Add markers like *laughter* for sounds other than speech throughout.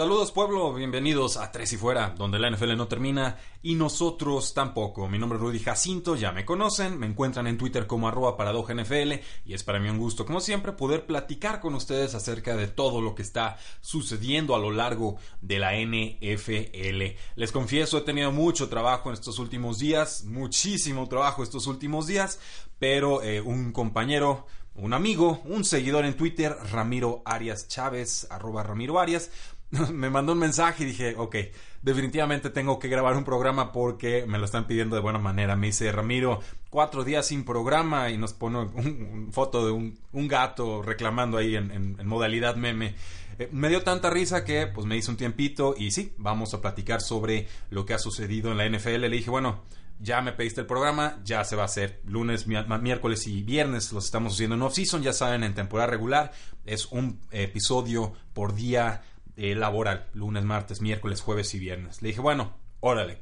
Saludos pueblo, bienvenidos a Tres y Fuera, donde la NFL no termina y nosotros tampoco. Mi nombre es Rudy Jacinto, ya me conocen, me encuentran en Twitter como arroba NFL y es para mí un gusto, como siempre, poder platicar con ustedes acerca de todo lo que está sucediendo a lo largo de la NFL. Les confieso, he tenido mucho trabajo en estos últimos días, muchísimo trabajo estos últimos días, pero eh, un compañero un amigo, un seguidor en Twitter, Ramiro Arias Chávez, arroba Ramiro Arias, *laughs* me mandó un mensaje y dije, ok, definitivamente tengo que grabar un programa porque me lo están pidiendo de buena manera. Me dice, Ramiro, cuatro días sin programa y nos pone una foto de un, gato reclamando ahí en, modalidad meme. Eh, me dio tanta risa que pues me hice un tiempito y sí, vamos a platicar sobre lo que ha sucedido en la NFL. Le dije, bueno, ya me pediste el programa, ya se va a hacer lunes, miércoles y viernes, los estamos haciendo en off-season, ya saben, en temporada regular, es un episodio por día eh, laboral, lunes, martes, miércoles, jueves y viernes. Le dije, bueno, órale,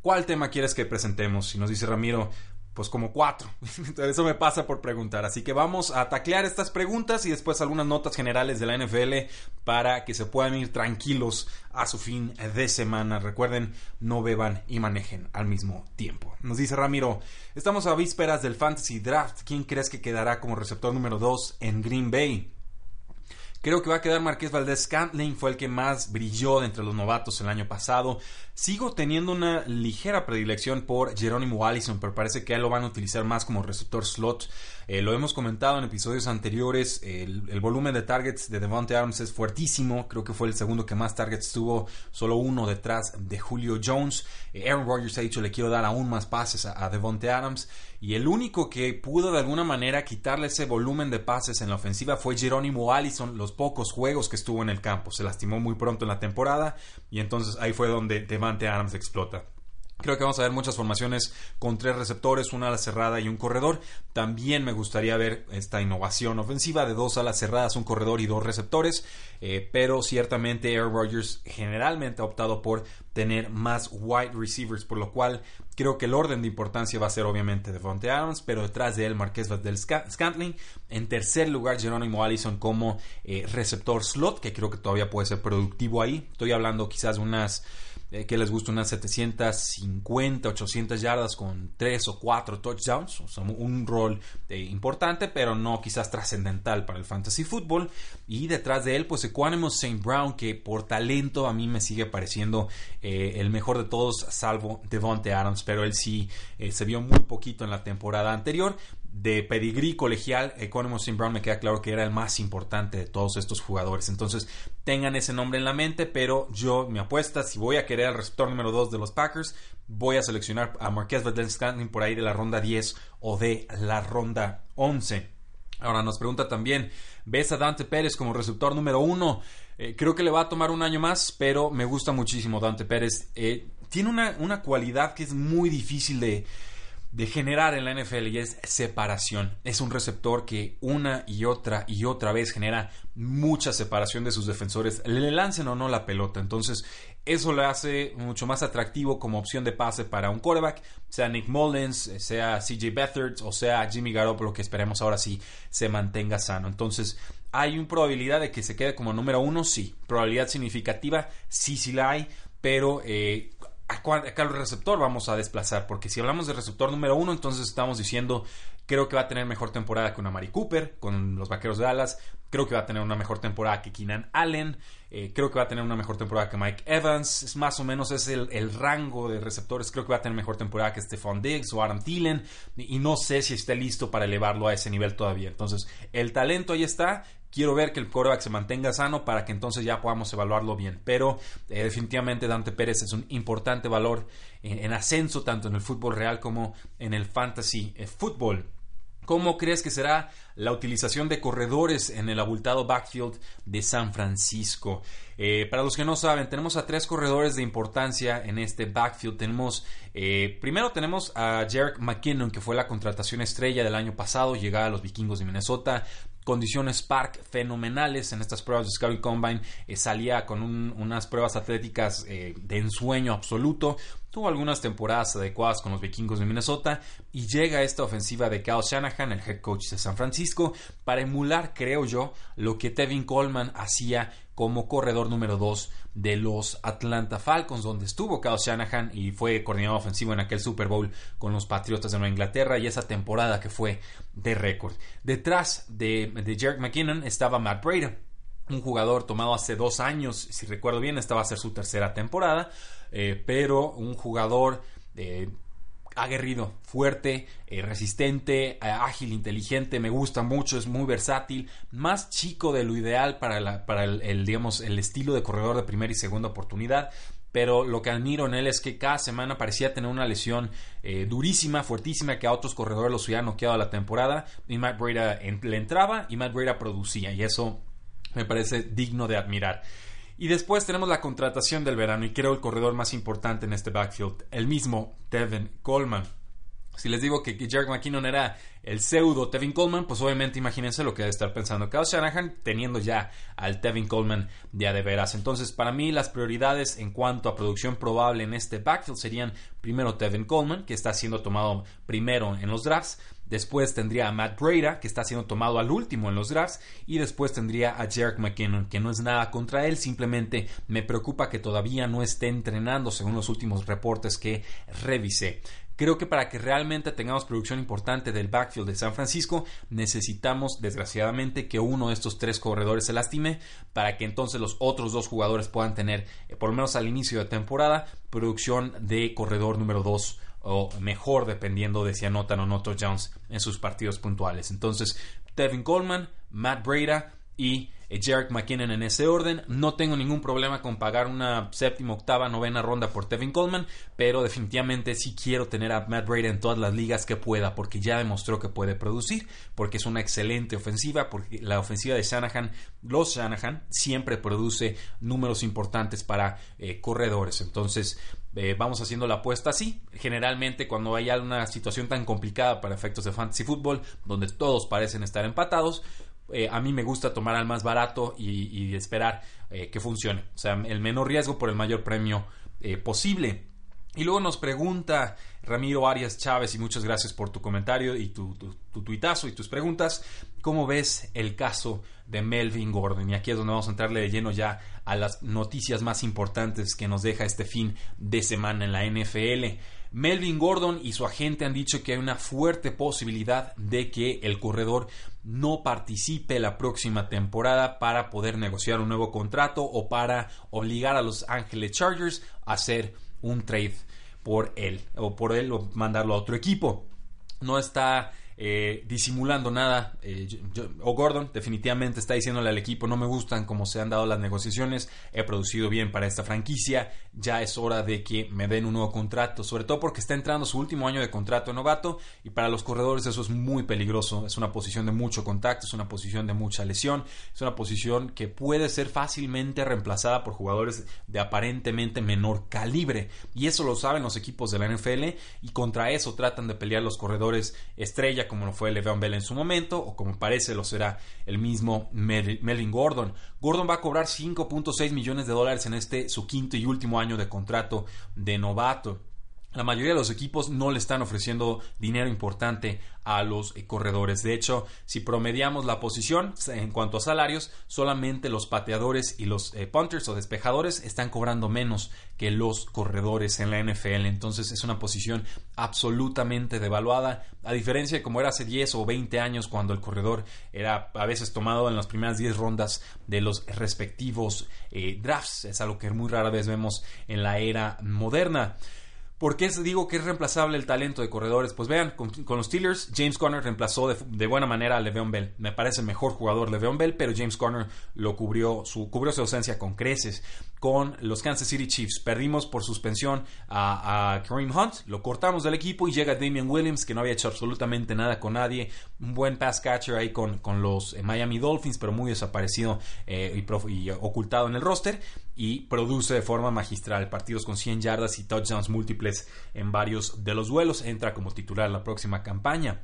¿cuál tema quieres que presentemos? Y nos dice Ramiro, pues como cuatro. *laughs* Eso me pasa por preguntar. Así que vamos a taclear estas preguntas y después algunas notas generales de la NFL para que se puedan ir tranquilos a su fin de semana. Recuerden, no beban y manejen al mismo tiempo. Nos dice Ramiro, estamos a vísperas del Fantasy Draft. ¿Quién crees que quedará como receptor número 2 en Green Bay? Creo que va a quedar Marqués Valdés Scantling, fue el que más brilló entre los novatos el año pasado. Sigo teniendo una ligera predilección por Jerónimo Allison, pero parece que él lo van a utilizar más como receptor slot. Eh, lo hemos comentado en episodios anteriores, el, volumen de targets de Devontae Adams es fuertísimo, creo que fue el segundo que más targets tuvo, solo uno detrás de Julio Jones. Eh, Aaron Rodgers ha dicho le quiero dar aún más pases a, a Devontae Adams y el único que pudo de alguna manera quitarle ese volumen de pases en la ofensiva fue Jerónimo Allison, los pocos juegos que estuvo en el campo, se lastimó muy pronto en la temporada y entonces ahí fue donde Devontae Adams explota. Creo que vamos a ver muchas formaciones con tres receptores, una ala cerrada y un corredor. También me gustaría ver esta innovación ofensiva de dos alas cerradas, un corredor y dos receptores. Eh, pero ciertamente Aaron Rodgers generalmente ha optado por tener más wide receivers, por lo cual creo que el orden de importancia va a ser obviamente Devontae Adams, pero detrás de él Marqués del Scantling. En tercer lugar, Jerónimo Allison como eh, receptor slot, que creo que todavía puede ser productivo ahí. Estoy hablando quizás de unas eh, que les gusta unas 750, 800 yardas con 3 o 4 touchdowns, un rol eh, importante, pero no quizás trascendental para el fantasy football. Y detrás de él, pues Equanimous St. Brown, que por talento a mí me sigue pareciendo eh, el mejor de todos, salvo Devonte Adams, pero él sí se vio muy poquito en la temporada anterior de pedigrí colegial, Economos St. Brown me queda claro que era el más importante de todos estos jugadores. Entonces, tengan ese nombre en la mente, pero yo, mi apuesta, si voy a querer al receptor número 2 de los Packers, voy a seleccionar a Marquez Valdez Scantling por ahí de la ronda 10 o de la ronda 11. Ahora nos pregunta también, ¿ves a Dante Pérez como receptor número 1? Eh, creo que le va a tomar un año más, pero me gusta muchísimo Dante Pérez. Eh, tiene una, una cualidad que es muy difícil de de generar en la NFL y es separación. Es un receptor que una y otra y otra vez genera mucha separación de sus defensores, le lancen o no la pelota. Entonces, eso le hace mucho más atractivo como opción de pase para un quarterback, sea Nick Mullins, sea CJ Beathard o sea Jimmy Garoppolo, que esperemos ahora sí se mantenga sano. Entonces, ¿hay una probabilidad de que se quede como número uno? Sí. ¿Probabilidad significativa? Sí, sí la hay. Pero eh, a cuál, receptor vamos a desplazar. Porque si hablamos de receptor número uno, entonces estamos diciendo, creo que va a tener mejor temporada que una Mari Cooper con los Vaqueros de Dallas. Creo que va a tener una mejor temporada que Keenan Allen. Eh, creo que va a tener una mejor temporada que Mike Evans. Es más o menos es el, rango de receptores. Creo que va a tener mejor temporada que Stephon Diggs o Adam Thielen. Y, no sé si esté listo para elevarlo a ese nivel todavía. Entonces, el talento ahí está quiero ver que el quarterback se mantenga sano para que entonces ya podamos evaluarlo bien. Pero eh, definitivamente Dante Pérez es un importante valor en, ascenso tanto en el fútbol real como en el fantasy eh, fútbol. ¿Cómo crees que será la utilización de corredores en el abultado backfield de San Francisco? Eh, para los que no saben, tenemos a tres corredores de importancia en este backfield. Tenemos, eh, primero tenemos a Jarek McKinnon, que fue la contratación estrella del año pasado, llegaba a los vikingos de Minnesota condiciones Park fenomenales en estas pruebas de Scouting Combine. Eh, salía con unas pruebas atléticas de ensueño absoluto. Tuvo algunas temporadas adecuadas con los vikingos de Minnesota y llega esta ofensiva de Kyle Shanahan, el head coach de San Francisco, para emular, creo yo, lo que Tevin Coleman hacía como corredor número 2 de los Atlanta Falcons, donde estuvo Kyle Shanahan y fue coordinador ofensivo en aquel Super Bowl con los Patriotas de Nueva Inglaterra y esa temporada que fue de récord. Detrás de, de Jerry McKinnon estaba Matt Breda, un jugador tomado hace dos años, si recuerdo bien, esta va a ser su tercera temporada, eh, pero un jugador eh, aguerrido, fuerte, eh, resistente, ágil, inteligente, me gusta mucho, es muy versátil, más chico de lo ideal para, para el, digamos, el estilo de corredor de primera y segunda oportunidad, pero lo que admiro en él es que cada semana parecía tener una lesión durísima, fuertísima, que a otros corredores los hubiera noqueado la temporada, y Matt Breda le entraba y Matt Breda producía, y eso me parece digno de admirar. Y después tenemos la contratación del verano y creo el corredor más importante en este backfield, el mismo Tevin Coleman. Si les digo que Jerry McKinnon era el pseudo Tevin Coleman, pues obviamente imagínense lo que debe estar pensando Kyle Shanahan teniendo ya al Tevin Coleman de a de veras. Entonces, para mí las prioridades en cuanto a producción probable en este backfield serían primero Tevin Coleman, que está siendo tomado primero en los drafts, Después tendría a Matt Breda, que está siendo tomado al último en los drafts. Y después tendría a Jerk McKinnon, que no es nada contra él, simplemente me preocupa que todavía no esté entrenando según los últimos reportes que revisé. Creo que para que realmente tengamos producción importante del backfield de San Francisco, necesitamos, desgraciadamente, que uno de estos tres corredores se lastime para que entonces los otros dos jugadores puedan tener, eh, por lo menos al inicio de temporada, producción de corredor número 2 o mejor dependiendo de si anotan o no touchdowns en sus partidos puntuales. Entonces, Tevin Coleman, Matt Breda y eh, Jarek McKinnon en ese orden. No tengo ningún problema con pagar una séptima, octava, novena ronda por Tevin Coleman, pero definitivamente sí quiero tener a Matt Breda en todas las ligas que pueda, porque ya demostró que puede producir, porque es una excelente ofensiva, porque la ofensiva de Shanahan, los Shanahan, siempre produce números importantes para eh, corredores. Entonces, eh, vamos haciendo la apuesta así. Generalmente cuando hay una situación tan complicada para efectos de fantasy fútbol, donde todos parecen estar empatados, eh, a mí me gusta tomar al más barato y, esperar eh, que funcione. O sea, el menor riesgo por el mayor premio posible. Y luego nos pregunta Ramiro Arias Chávez, y muchas gracias por tu comentario y tu, tu, tuitazo y tus preguntas. ¿Cómo ves el caso de Melvin Gordon? Y aquí es donde vamos a entrarle de lleno ya a las noticias más importantes que nos deja este fin de semana en la NFL. Melvin Gordon y su agente han dicho que hay una fuerte posibilidad de que el corredor no participe la próxima temporada para poder negociar un nuevo contrato o para obligar a los Ángeles Chargers a hacer un trade por él o por él o mandarlo a otro equipo. No está eh, disimulando nada. Eh, o Gordon definitivamente está diciéndole al equipo, no me gustan cómo se han dado las negociaciones, he producido bien para esta franquicia, ya es hora de que me den un nuevo contrato, sobre todo porque está entrando su último año de contrato novato y para los corredores eso es muy peligroso, es una posición de mucho contacto, es una posición de mucha lesión, es una posición que puede ser fácilmente reemplazada por jugadores de aparentemente menor calibre y eso lo saben los equipos de la NFL y contra eso tratan de pelear los corredores estrella como lo fue Le'Veon Bell en su momento, o como parece lo será el mismo Melvin Gordon. Gordon va a cobrar 5.6 millones de dólares en este su quinto y último año de contrato de novato. La mayoría de los equipos no le están ofreciendo dinero importante a los eh, corredores. De hecho, si promediamos la posición en cuanto a salarios, solamente los pateadores y los eh, punters o despejadores están cobrando menos que los corredores en la NFL. Entonces es una posición absolutamente devaluada, a diferencia de como era hace 10 o 20 años cuando el corredor era a veces tomado en las primeras 10 rondas de los respectivos eh, drafts. Es algo que muy rara vez vemos en la era moderna. ¿Por qué digo que es reemplazable el talento de corredores? Pues vean, con, los Steelers, James Conner reemplazó de, buena manera a Le'Veon Bell. Me parece mejor jugador Le'Veon Bell, pero James Conner lo cubrió su, cubrió su ausencia con creces. Con los Kansas City Chiefs. Perdimos por suspensión a, Kareem Hunt, lo cortamos del equipo y llega Damian Williams, que no había hecho absolutamente nada con nadie. Un buen pass catcher ahí con, con los eh, Miami Dolphins, pero muy desaparecido eh, y, ocultado en el roster. Y produce de forma magistral partidos con 100 yardas y touchdowns múltiples en varios de los duelos. Entra como titular la próxima campaña.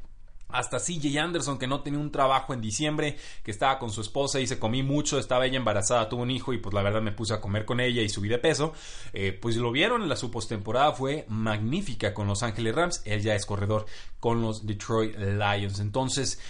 Hasta CJ Anderson, que no tenía un trabajo en diciembre, que estaba con su esposa y se comí mucho, estaba ella embarazada, tuvo un hijo y pues la verdad me puse a comer con ella y subí de peso. Eh, pues lo vieron, en la su postemporada fue magnífica con Los Ángeles Rams, él ya es corredor con los Detroit Lions. Entonces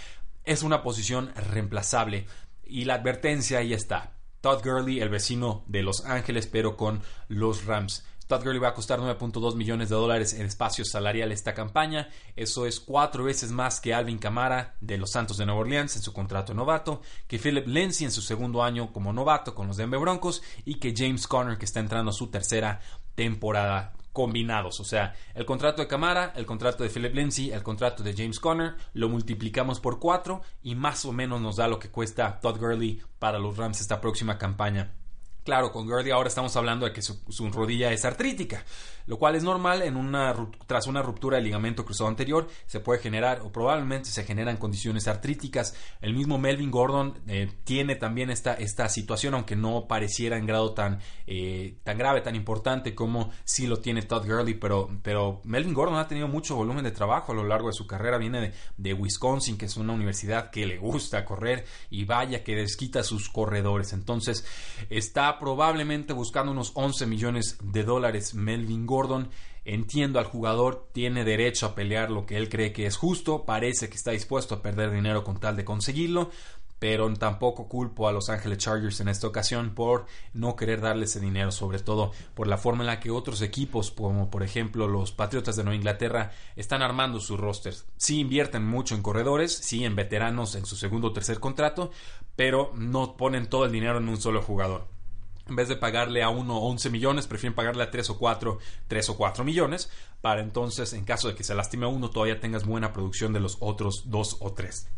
es una posición reemplazable y la advertencia ahí está. Todd Gurley, el vecino de Los Ángeles, pero con los Rams. Todd Gurley va a costar 9.2 millones de dólares en espacio salarial esta campaña. Eso es cuatro veces más que Alvin Kamara de los Santos de Nueva Orleans en su contrato novato, que Philip Lindsay en su segundo año como novato con los Denver Broncos y que James Conner que está entrando a su tercera temporada combinados. O sea, el contrato de Camara, el contrato de Philip Lindsay, el contrato de James Conner, lo multiplicamos por cuatro y más o menos nos da lo que cuesta Todd Gurley para los Rams esta próxima campaña. Claro, con Gurley ahora estamos hablando de que su, rodilla es artrítica, lo cual es normal en una, tras una ruptura del ligamento cruzado anterior, se puede generar o probablemente se generan condiciones artríticas. El mismo Melvin Gordon eh, tiene también esta, esta situación, aunque no pareciera en grado tan, eh, tan grave, tan importante como si lo tiene Todd Gurley, pero, pero Melvin Gordon ha tenido mucho volumen de trabajo a lo largo de su carrera, viene de, de Wisconsin, que es una universidad que le gusta correr y vaya que desquita a sus corredores. Entonces, está probablemente buscando unos 11 millones de dólares Melvin Gordon. Entiendo al jugador, tiene derecho a pelear lo que él cree que es justo, parece que está dispuesto a perder dinero con tal de conseguirlo, pero tampoco culpo a Los Ángeles Chargers en esta ocasión por no querer darle ese dinero, sobre todo por la forma en la que otros equipos, como por ejemplo los Patriotas de Nueva Inglaterra, están armando sus rosters. Sí invierten mucho en corredores, sí en veteranos en su segundo o tercer contrato, pero no ponen todo el dinero en un solo jugador en vez de pagarle a uno 11 millones, prefieren pagarle a 3 o 4, 3 o 4 millones, para entonces, en caso de que se lastime a uno, todavía tengas buena producción de los otros 2 o 3.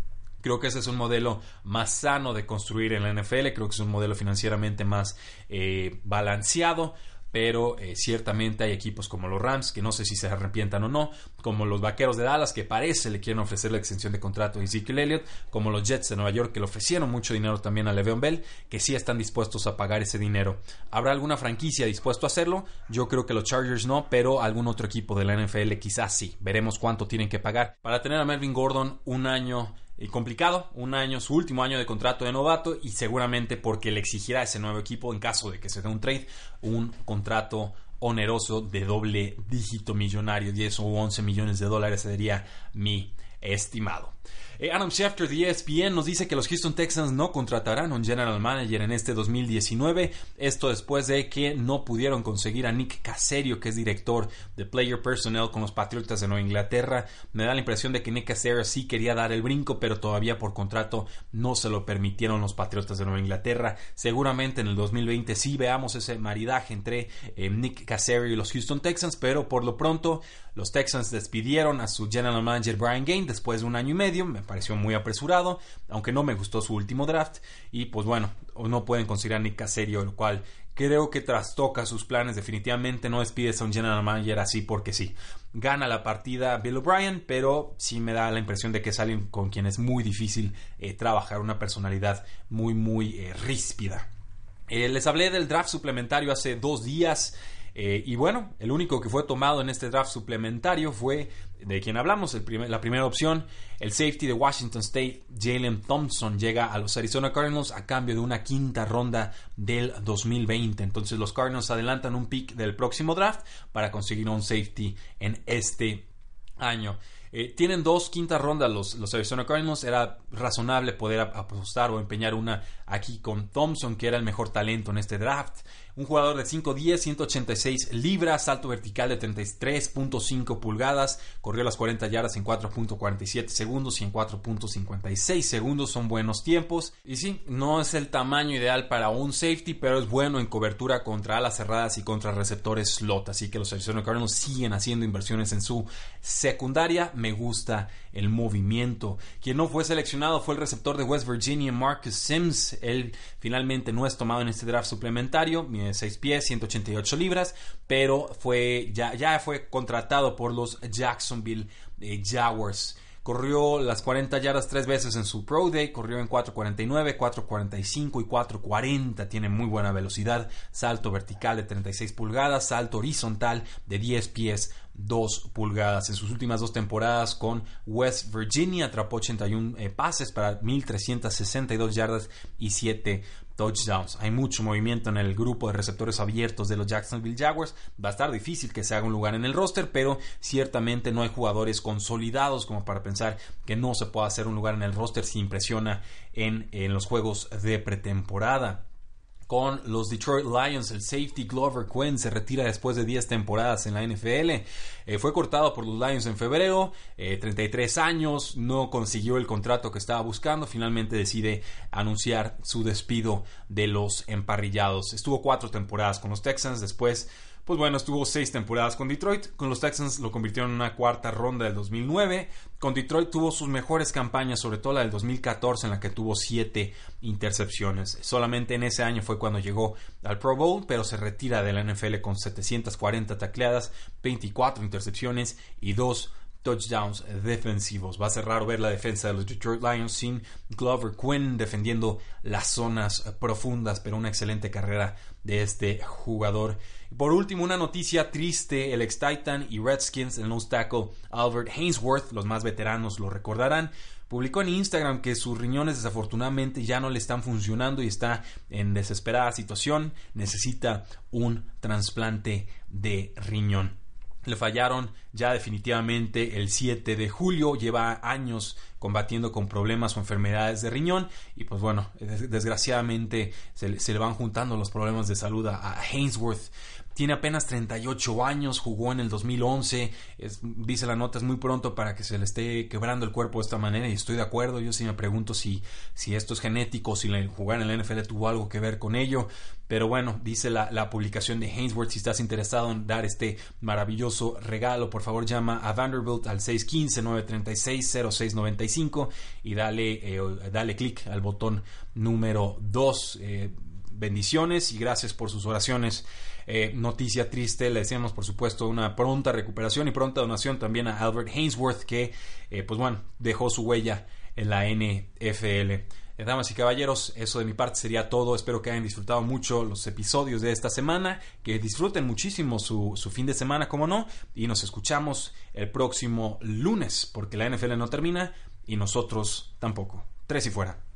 Creo que ese es un modelo más sano de construir en la NFL, creo que es un modelo financieramente más eh, balanceado pero eh, ciertamente hay equipos como los Rams que no sé si se arrepientan o no, como los Vaqueros de Dallas que parece le quieren ofrecer la extensión de contrato a Ezekiel Elliott, como los Jets de Nueva York que le ofrecieron mucho dinero también a Le'Veon Bell, que sí están dispuestos a pagar ese dinero. ¿Habrá alguna franquicia dispuesto a hacerlo? Yo creo que los Chargers no, pero algún otro equipo de la NFL quizás sí. Veremos cuánto tienen que pagar para tener a Melvin Gordon un año y complicado, un año, su último año de contrato de novato y seguramente porque le exigirá a ese nuevo equipo, en caso de que se dé un trade, un contrato oneroso de doble dígito millonario, 10 o 11 millones de dólares sería mi estimado. Eh, Adam Schefter de ESPN nos dice que los Houston Texans no contratarán un general manager en este 2019. Esto después de que no pudieron conseguir a Nick Caserio, que es director de Player Personnel con los Patriotas de Nueva Inglaterra. Me da la impresión de que Nick Caserio sí quería dar el brinco, pero todavía por contrato no se lo permitieron los Patriotas de Nueva Inglaterra. Seguramente en el 2020 sí veamos ese maridaje entre eh, Nick Caserio y los Houston Texans, pero por lo pronto los Texans despidieron a su general manager Brian Gain después de un año y medio pareció muy apresurado, aunque no me gustó su último draft. Y pues bueno, no pueden considerar ni Caserio, lo cual creo que trastoca sus planes. Definitivamente no despides a un general manager así porque sí. Gana la partida Bill O'Brien, pero sí me da la impresión de que es alguien con quien es muy difícil eh, trabajar, una personalidad muy, muy eh, ríspida. Eh, les hablé del draft suplementario hace dos días. Y bueno, el único que fue tomado en este draft suplementario fue de quien hablamos, la primera opción, el safety de Washington State, Jalen Thompson, llega a los Arizona Cardinals a cambio de una quinta ronda del 2020. Entonces los Cardinals adelantan un pick del próximo draft para conseguir un safety en este año. Eh, tienen dos quintas rondas los, los Arizona Cardinals. Era razonable poder apostar o empeñar una aquí con Thompson, que era el mejor talento en este draft. Un jugador de 5'10, 186 libras, salto vertical de 33.5 pulgadas, corrió las 40 yardas en 4.47 segundos y en 4.56 segundos. Son buenos tiempos. Y sí, no es el tamaño ideal para un safety, pero es bueno en cobertura contra alas cerradas y contra receptores slot. Así que los Arizona Cardinals siguen haciendo inversiones en su secundaria. Me gusta el movimiento. Quien no fue seleccionado fue el receptor de West Virginia, Marcus Sims. Él finalmente no es tomado en este draft suplementario 6 pies, 188 libras, pero fue ya, ya fue contratado por los Jacksonville eh, Jaguars. Corrió las 40 yardas tres veces en su Pro Day, corrió en 4.49, 4.45 y 4.40. Tiene muy buena velocidad, salto vertical de 36 pulgadas, salto horizontal de 10 pies 2 pulgadas. En sus últimas dos temporadas con West Virginia atrapó 81 eh, pases para 1.362 yardas y 7 touchdowns. Hay mucho movimiento en el grupo de receptores abiertos de los Jacksonville Jaguars. Va a estar difícil que se haga un lugar en el roster, pero ciertamente no hay jugadores consolidados como para pensar que no se pueda hacer un lugar en el roster si impresiona en, en los juegos de pretemporada con los Detroit Lions. El safety Glover Quinn se retira después de 10 temporadas en la NFL. Eh, fue cortado por los Lions en febrero, 33 eh, años, no consiguió el contrato que estaba buscando. Finalmente decide anunciar su despido de los emparrillados. Estuvo cuatro temporadas con los Texans, después pues bueno, estuvo seis temporadas con Detroit. Con los Texans lo convirtieron en una cuarta ronda del 2009. Con Detroit tuvo sus mejores campañas, sobre todo la del 2014, en la que tuvo siete intercepciones. Solamente en ese año fue cuando llegó al Pro Bowl, pero se retira de la NFL con 740 tacleadas, 24 intercepciones y dos touchdowns defensivos. Va a ser raro ver la defensa de los Detroit Lions sin Glover Quinn defendiendo las zonas profundas, pero una excelente carrera de este jugador. por último, una noticia triste, el ex-Titan y Redskins, el nose tackle Albert Hainsworth, los más veteranos lo recordarán, publicó en Instagram que sus riñones desafortunadamente ya no le están funcionando y está en desesperada situación, necesita un trasplante de riñón. Le fallaron ya definitivamente el 7 de julio, lleva años combatiendo con problemas o enfermedades de riñón y pues bueno, desgraciadamente se, le van juntando los problemas de salud a, a Hainsworth. Tiene apenas 38 años, jugó en el 2011. dice la nota, es muy pronto para que se le esté quebrando el cuerpo de esta manera y estoy de acuerdo. Yo sí me pregunto si, si esto es genético, si jugar en la NFL tuvo algo que ver con ello. Pero bueno, dice la, la publicación de Hainsworth, si estás interesado en dar este maravilloso regalo, por favor llama a Vanderbilt al 615-936-0695 y dale, eh, dale clic al botón número 2 bendiciones y gracias por sus oraciones. Eh, noticia triste, le deseamos por supuesto una pronta recuperación y pronta donación también a Albert Hainsworth que eh, pues bueno, dejó su huella en la NFL. Eh, damas y caballeros, eso de mi parte sería todo. Espero que hayan disfrutado mucho los episodios de esta semana, que disfruten muchísimo su, su fin de semana, como no, y nos escuchamos el próximo lunes, porque la NFL no termina y nosotros tampoco. Tres y fuera.